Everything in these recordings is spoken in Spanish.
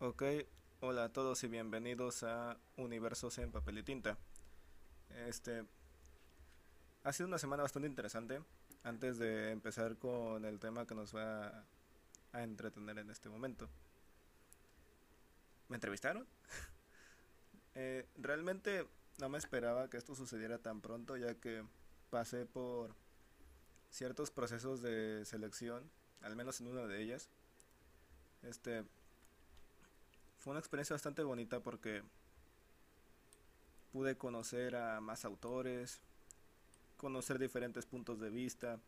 Ok, hola a todos y bienvenidos a Universos en Papel y Tinta. Este ha sido una semana bastante interesante. Antes de empezar con el tema que nos va a entretener en este momento. ¿Me entrevistaron? Eh, realmente no me esperaba que esto sucediera tan pronto, ya que pasé por ciertos procesos de selección, al menos en una de ellas. Este fue una experiencia bastante bonita porque pude conocer a más autores, conocer diferentes puntos de vista,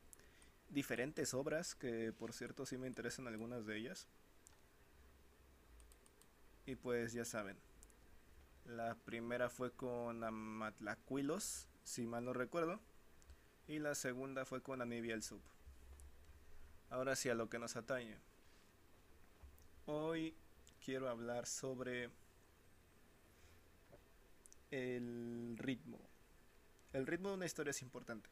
diferentes obras, que por cierto sí me interesan algunas de ellas. Y pues ya saben, la primera fue con Amatlacuilos, si mal no recuerdo, y la segunda fue con Anibia el Sub. Ahora sí a lo que nos atañe. Hoy quiero hablar sobre el ritmo. El ritmo de una historia es importante.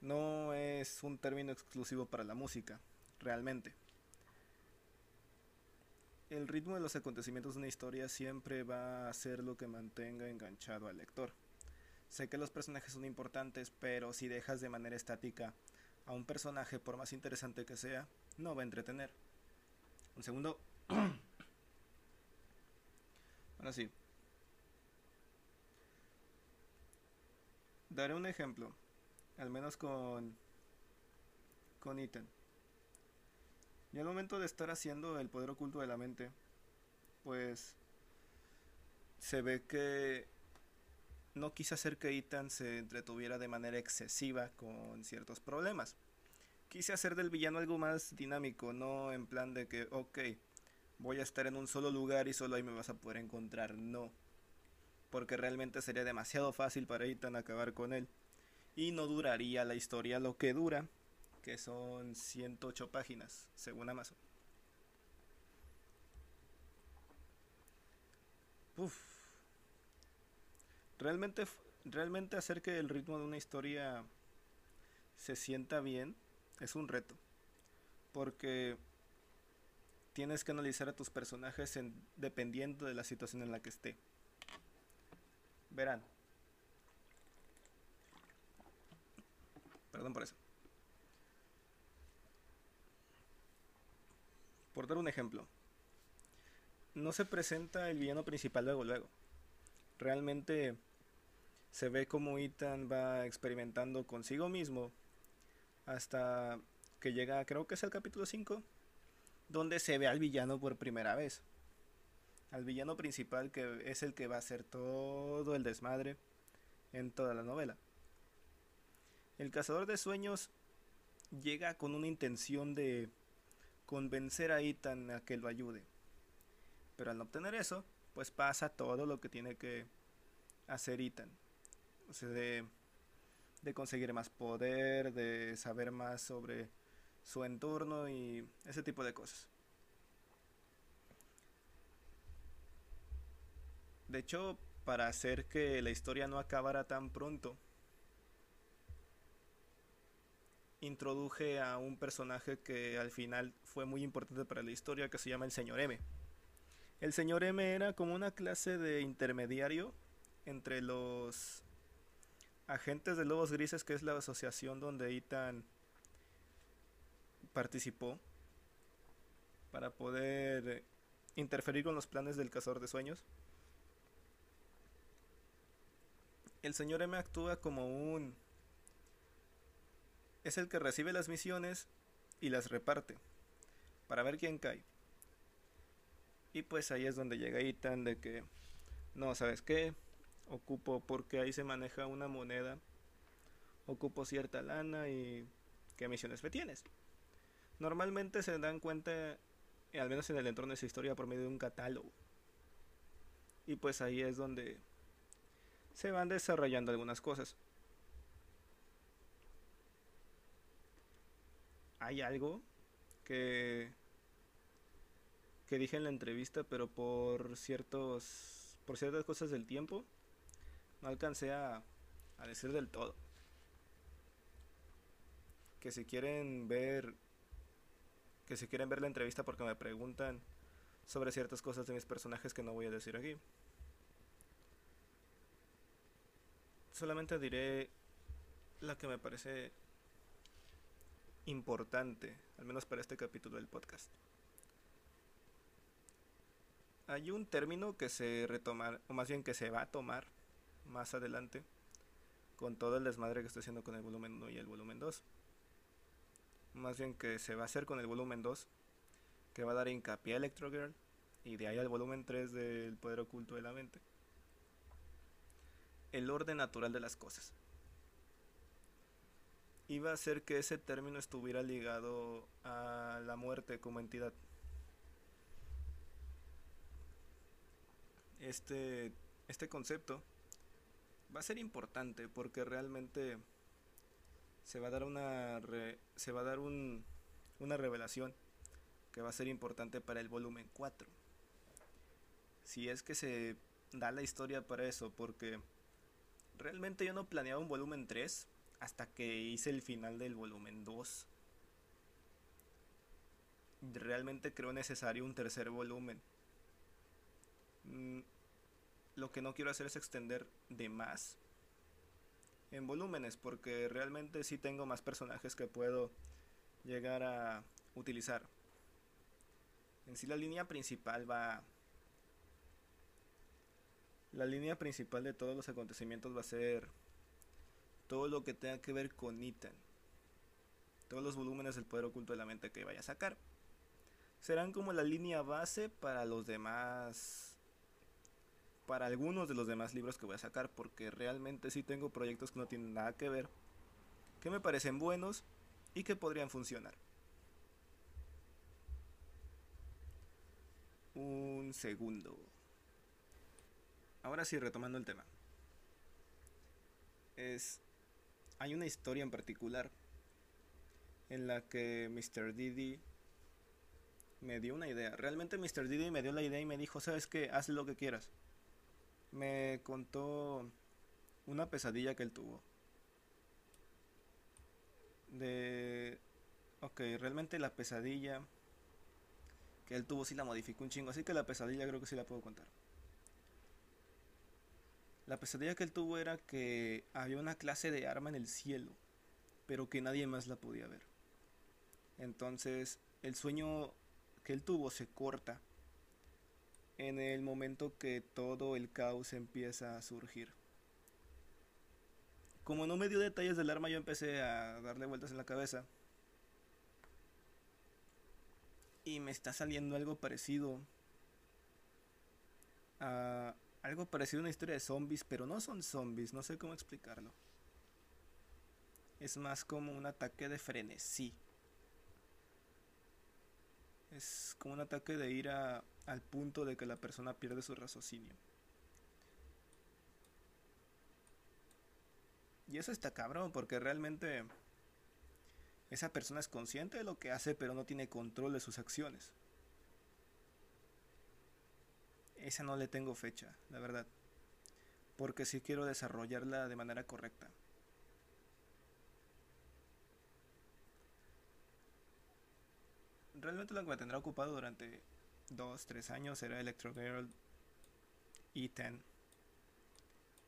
No es un término exclusivo para la música, realmente. El ritmo de los acontecimientos de una historia siempre va a ser lo que mantenga enganchado al lector. Sé que los personajes son importantes, pero si dejas de manera estática a un personaje, por más interesante que sea, no va a entretener. Un segundo. Ahora sí. Daré un ejemplo, al menos con con Ethan. Y al momento de estar haciendo el poder oculto de la mente, pues se ve que no quise hacer que Ethan se entretuviera de manera excesiva con ciertos problemas quise hacer del villano algo más dinámico, no en plan de que, ok, voy a estar en un solo lugar y solo ahí me vas a poder encontrar, no. Porque realmente sería demasiado fácil para Ethan acabar con él. Y no duraría la historia lo que dura, que son 108 páginas, según Amazon. Uf. Realmente, realmente hacer que el ritmo de una historia se sienta bien es un reto. Porque tienes que analizar a tus personajes en, dependiendo de la situación en la que esté. Verán. Perdón por eso. Por dar un ejemplo. No se presenta el villano principal luego luego. Realmente se ve como Ethan va experimentando consigo mismo hasta que llega, creo que es el capítulo 5, donde se ve al villano por primera vez. Al villano principal que es el que va a hacer todo el desmadre en toda la novela. El cazador de sueños llega con una intención de convencer a Ethan a que lo ayude. Pero al no obtener eso, pues pasa todo lo que tiene que hacer Ethan. O sea, de de conseguir más poder, de saber más sobre su entorno y ese tipo de cosas. De hecho, para hacer que la historia no acabara tan pronto, introduje a un personaje que al final fue muy importante para la historia, que se llama el señor M. El señor M era como una clase de intermediario entre los Agentes de Lobos Grises, que es la asociación donde Ethan participó para poder interferir con los planes del cazador de sueños. El señor M actúa como un... Es el que recibe las misiones y las reparte para ver quién cae. Y pues ahí es donde llega Ethan de que, no, ¿sabes qué? Ocupo porque ahí se maneja una moneda, ocupo cierta lana y qué misiones me tienes. Normalmente se dan cuenta, al menos en el entorno de esa historia, por medio de un catálogo. Y pues ahí es donde se van desarrollando algunas cosas. Hay algo que que dije en la entrevista, pero por ciertos por ciertas cosas del tiempo no alcancé a, decir del todo. Que si quieren ver que si quieren ver la entrevista porque me preguntan sobre ciertas cosas de mis personajes que no voy a decir aquí. Solamente diré la que me parece importante, al menos para este capítulo del podcast. Hay un término que se retoma, o más bien que se va a tomar más adelante, con todo el desmadre que estoy haciendo con el volumen 1 y el volumen 2. Más bien que se va a hacer con el volumen 2, que va a dar hincapié a Electro Girl, y de ahí al volumen 3 del Poder Oculto de la Mente. El orden natural de las cosas iba a ser que ese término estuviera ligado a la muerte como entidad. Este, este concepto va a ser importante porque realmente se va a dar una se va a dar un, una revelación que va a ser importante para el volumen 4. Si es que se da la historia para eso porque realmente yo no planeaba un volumen 3 hasta que hice el final del volumen 2. Realmente creo necesario un tercer volumen. Lo que no quiero hacer es extender de más en volúmenes, porque realmente sí tengo más personajes que puedo llegar a utilizar. En sí la línea principal va... La línea principal de todos los acontecimientos va a ser todo lo que tenga que ver con Ethan. Todos los volúmenes del poder oculto de la mente que vaya a sacar. Serán como la línea base para los demás. Para algunos de los demás libros que voy a sacar. Porque realmente sí tengo proyectos que no tienen nada que ver. Que me parecen buenos y que podrían funcionar. Un segundo. Ahora sí, retomando el tema. Es hay una historia en particular en la que Mr. Didi me dio una idea. Realmente Mr. Didi me dio la idea y me dijo, sabes qué, haz lo que quieras. Me contó una pesadilla que él tuvo. De... Ok, realmente la pesadilla que él tuvo sí la modificó un chingo. Así que la pesadilla creo que sí la puedo contar. La pesadilla que él tuvo era que había una clase de arma en el cielo, pero que nadie más la podía ver. Entonces, el sueño que él tuvo se corta en el momento que todo el caos empieza a surgir. Como no me dio detalles del arma, yo empecé a darle vueltas en la cabeza. Y me está saliendo algo parecido a algo parecido a una historia de zombies, pero no son zombies, no sé cómo explicarlo. Es más como un ataque de frenesí. Es como un ataque de ira al punto de que la persona pierde su raciocinio. Y eso está cabrón, porque realmente esa persona es consciente de lo que hace, pero no tiene control de sus acciones esa no le tengo fecha, la verdad. Porque sí quiero desarrollarla de manera correcta. Realmente lo que me tendrá ocupado durante 2, 3 años será Electro Girl y Ten.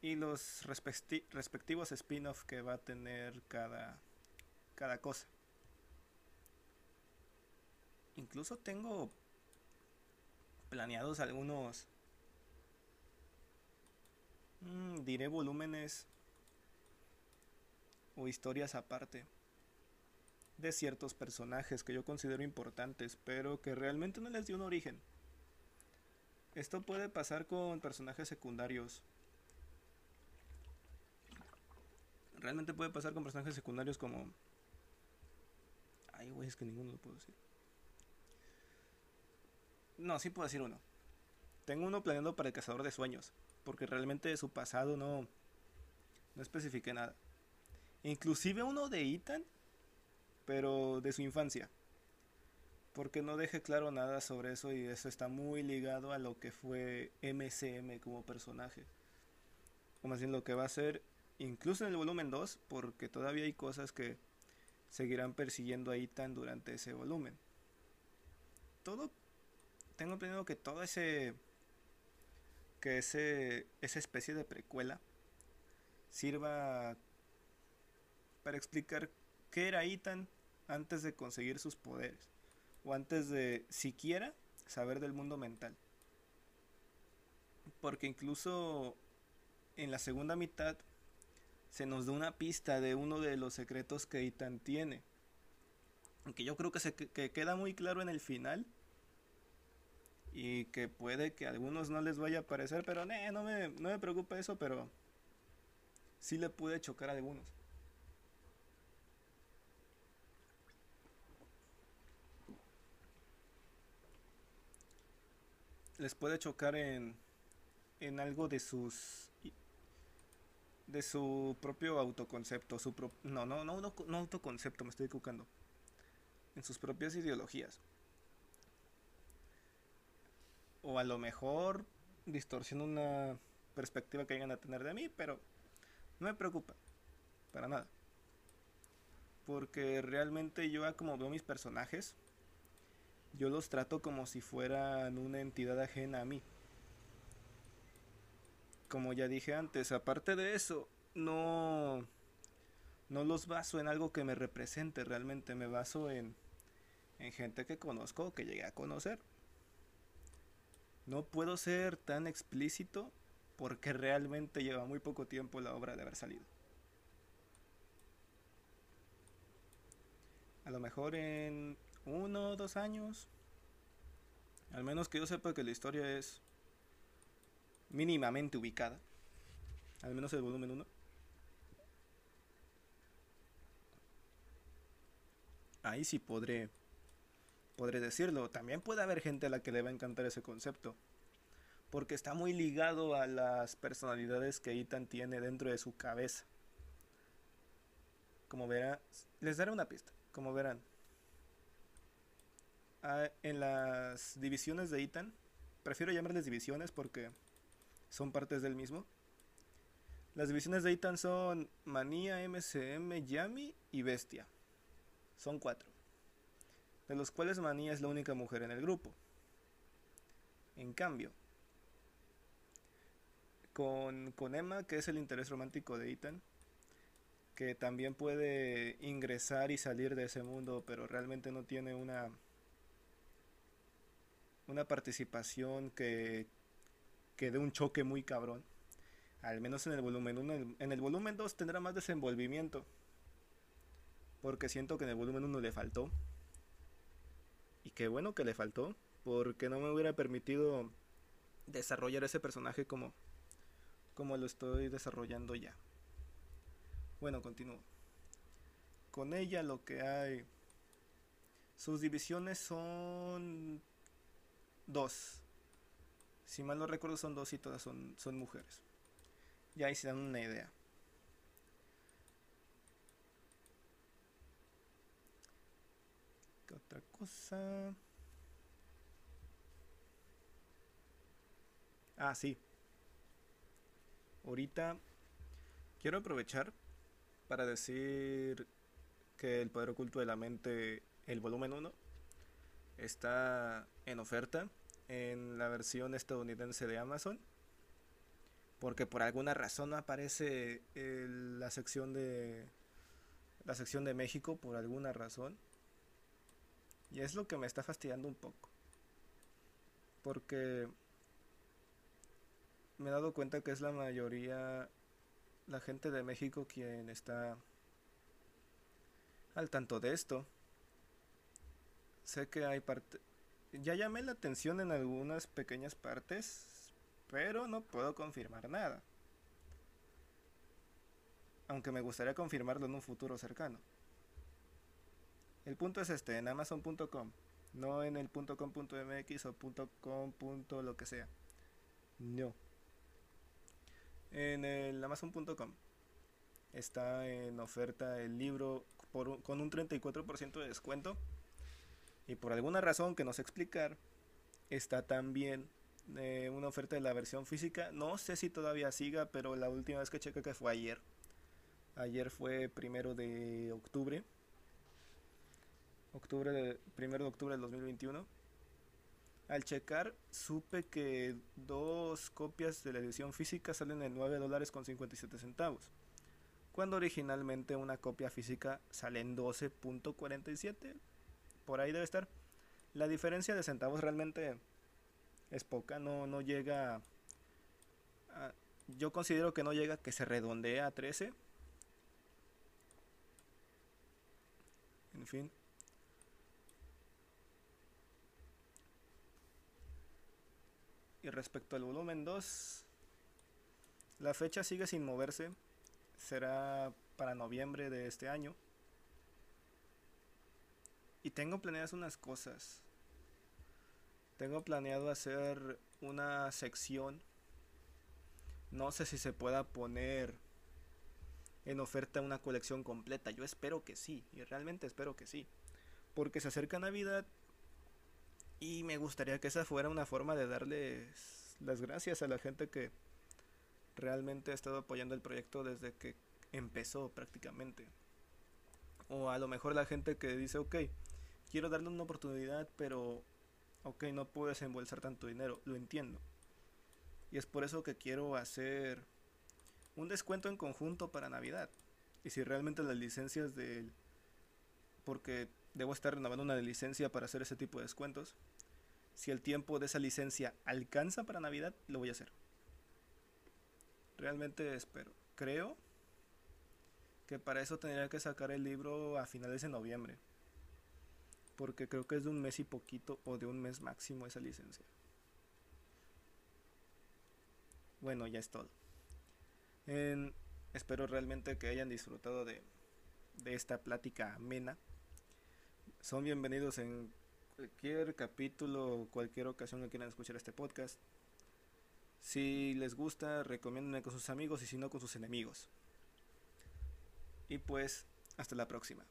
Y los respectivos spin-off que va a tener cada, cada cosa. Incluso tengo planeados algunos, mm, diré volúmenes o historias aparte de ciertos personajes que yo considero importantes, pero que realmente no les dio un origen. Esto puede pasar con personajes secundarios. Realmente puede pasar con personajes secundarios como... Ay, güey, es que ninguno lo puedo decir. No, sí puedo decir uno. Tengo uno planeando para el cazador de sueños. Porque realmente de su pasado no. No especifiqué nada. Inclusive uno de Ethan. Pero de su infancia. Porque no dejé claro nada sobre eso y eso está muy ligado a lo que fue MCM como personaje. O más bien lo que va a ser incluso en el volumen 2, porque todavía hay cosas que seguirán persiguiendo a Ethan durante ese volumen. Todo tengo entendido que todo ese que ese esa especie de precuela sirva para explicar qué era Ethan antes de conseguir sus poderes o antes de siquiera saber del mundo mental. Porque incluso en la segunda mitad se nos da una pista de uno de los secretos que Ethan tiene. Aunque yo creo que, se, que queda muy claro en el final. Y que puede que a algunos no les vaya a parecer, pero no, me, no me preocupa eso, pero sí le puede chocar a algunos. Les puede chocar en, en algo de sus de su propio autoconcepto, su no, no, no, no, no autoconcepto, me estoy equivocando. En sus propias ideologías. O a lo mejor distorsiona una perspectiva que llegan a tener de mí, pero no me preocupa. Para nada. Porque realmente yo como veo mis personajes, yo los trato como si fueran una entidad ajena a mí como ya dije antes, aparte de eso, no, no los baso en algo que me represente, realmente me baso en, en gente que conozco o que llegué a conocer. No puedo ser tan explícito porque realmente lleva muy poco tiempo la obra de haber salido. A lo mejor en uno dos años. Al menos que yo sepa que la historia es mínimamente ubicada. Al menos el volumen 1. Ahí sí podré, podré decirlo. También puede haber gente a la que le va a encantar ese concepto. Porque está muy ligado a las personalidades que Ethan tiene dentro de su cabeza. Como verán, les daré una pista. Como verán, ah, en las divisiones de Ethan, prefiero llamarles divisiones porque son partes del mismo. Las divisiones de Ethan son Manía, MCM, Yami y Bestia. Son cuatro. De los cuales Manía es la única mujer en el grupo. En cambio, con, con Emma, que es el interés romántico de Ethan, que también puede ingresar y salir de ese mundo, pero realmente no tiene una una participación que, que dé un choque muy cabrón. Al menos en el volumen 1. En el volumen 2 tendrá más desenvolvimiento. Porque siento que en el volumen 1 le faltó. Y qué bueno que le faltó. Porque no me hubiera permitido desarrollar ese personaje como, como lo estoy desarrollando ya. Bueno, continúo. Con ella lo que hay... Sus divisiones son dos. Si mal no recuerdo son dos y todas son, son mujeres. Ya ahí se dan una idea. ¿Qué otra cosa? Ah, sí. Ahorita quiero aprovechar para decir que el poder oculto de la mente, el volumen 1, está en oferta en la versión estadounidense de Amazon. Porque por alguna razón no aparece la sección de la sección de México por alguna razón. Y es lo que me está fastidiando un poco. Porque me he dado cuenta que es la mayoría la gente de México quien está al tanto de esto. Sé que hay parte ya llamé la atención en algunas pequeñas partes, pero no puedo confirmar nada. Aunque me gustaría confirmarlo en un futuro cercano. El punto es este, en amazon.com, no en el .com.mx o .com. lo que sea. No. En el amazon.com está en oferta el libro con un 34% de descuento y por alguna razón que no sé explicar, está también eh, una oferta de la versión física. No sé si todavía siga, pero la última vez que chequé fue ayer. Ayer fue primero de octubre. Octubre de, primero de octubre del 2021. Al checar, supe que dos copias de la edición física salen en 9 dólares con 57 centavos, cuando originalmente una copia física sale en 12.47, por ahí debe estar. La diferencia de centavos realmente es poca, no, no llega a, yo considero que no llega que se redondea a 13. En fin. Y respecto al volumen 2, la fecha sigue sin moverse. Será para noviembre de este año. Tengo planeadas unas cosas. Tengo planeado hacer una sección. No sé si se pueda poner en oferta una colección completa. Yo espero que sí. Y realmente espero que sí. Porque se acerca Navidad y me gustaría que esa fuera una forma de darles las gracias a la gente que realmente ha estado apoyando el proyecto desde que empezó prácticamente. O a lo mejor la gente que dice, ok, quiero darle una oportunidad, pero, ok, no puedo desembolsar tanto dinero, lo entiendo. Y es por eso que quiero hacer un descuento en conjunto para Navidad. Y si realmente las licencias del... Porque debo estar renovando una licencia para hacer ese tipo de descuentos. Si el tiempo de esa licencia alcanza para Navidad, lo voy a hacer. Realmente espero. Creo que para eso tendría que sacar el libro a finales de noviembre. Porque creo que es de un mes y poquito o de un mes máximo esa licencia. Bueno, ya es todo. espero realmente que hayan disfrutado de, de esta plática amena. Son bienvenidos en cualquier capítulo o cualquier ocasión que quieran escuchar este podcast. Si les gusta, recomiéndenme con sus amigos y si no, con sus enemigos. Y pues, hasta la próxima.